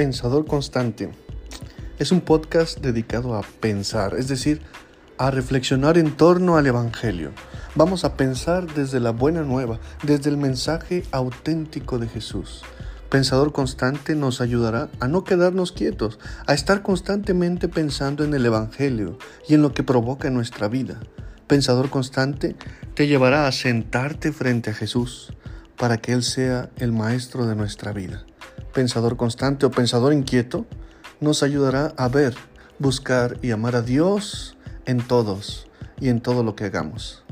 Pensador Constante. Es un podcast dedicado a pensar, es decir, a reflexionar en torno al Evangelio. Vamos a pensar desde la buena nueva, desde el mensaje auténtico de Jesús. Pensador constante nos ayudará a no quedarnos quietos, a estar constantemente pensando en el Evangelio y en lo que provoca en nuestra vida. Pensador constante te llevará a sentarte frente a Jesús para que Él sea el maestro de nuestra vida. Pensador constante o pensador inquieto nos ayudará a ver, buscar y amar a Dios en todos y en todo lo que hagamos.